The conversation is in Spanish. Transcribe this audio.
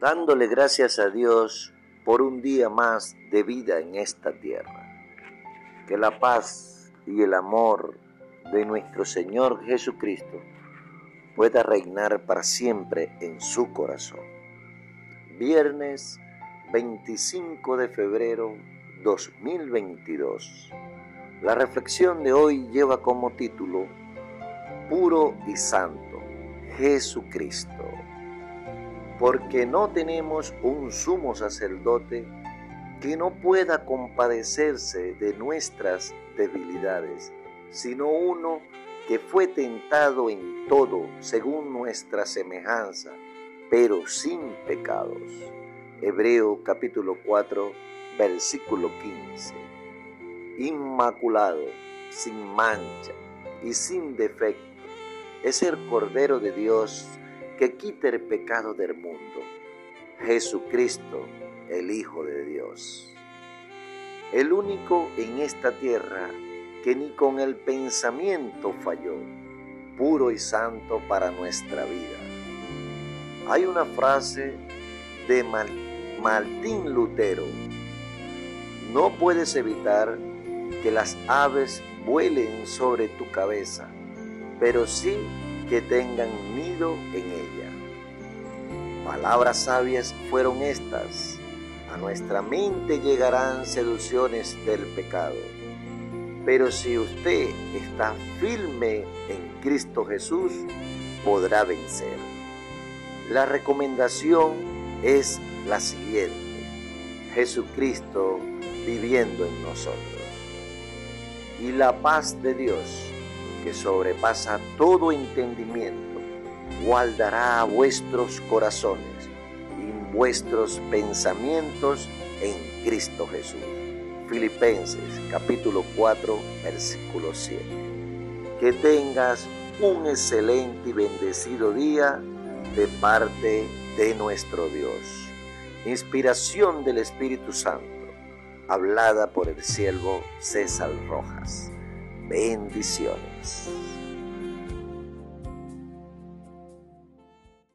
dándole gracias a Dios por un día más de vida en esta tierra. Que la paz y el amor de nuestro Señor Jesucristo pueda reinar para siempre en su corazón. Viernes 25 de febrero 2022. La reflexión de hoy lleva como título Puro y Santo, Jesucristo. Porque no tenemos un sumo sacerdote que no pueda compadecerse de nuestras debilidades, sino uno que fue tentado en todo según nuestra semejanza, pero sin pecados. Hebreo capítulo 4, versículo 15 inmaculado, sin mancha y sin defecto, es el Cordero de Dios que quita el pecado del mundo, Jesucristo, el Hijo de Dios. El único en esta tierra que ni con el pensamiento falló, puro y santo para nuestra vida. Hay una frase de Martín Lutero, no puedes evitar que las aves vuelen sobre tu cabeza, pero sí que tengan nido en ella. Palabras sabias fueron estas. A nuestra mente llegarán seducciones del pecado. Pero si usted está firme en Cristo Jesús, podrá vencer. La recomendación es la siguiente. Jesucristo viviendo en nosotros y la paz de Dios, que sobrepasa todo entendimiento, guardará vuestros corazones y vuestros pensamientos en Cristo Jesús. Filipenses capítulo 4 versículo 7. Que tengas un excelente y bendecido día de parte de nuestro Dios. Inspiración del Espíritu Santo hablada por el siervo César Rojas. Bendiciones.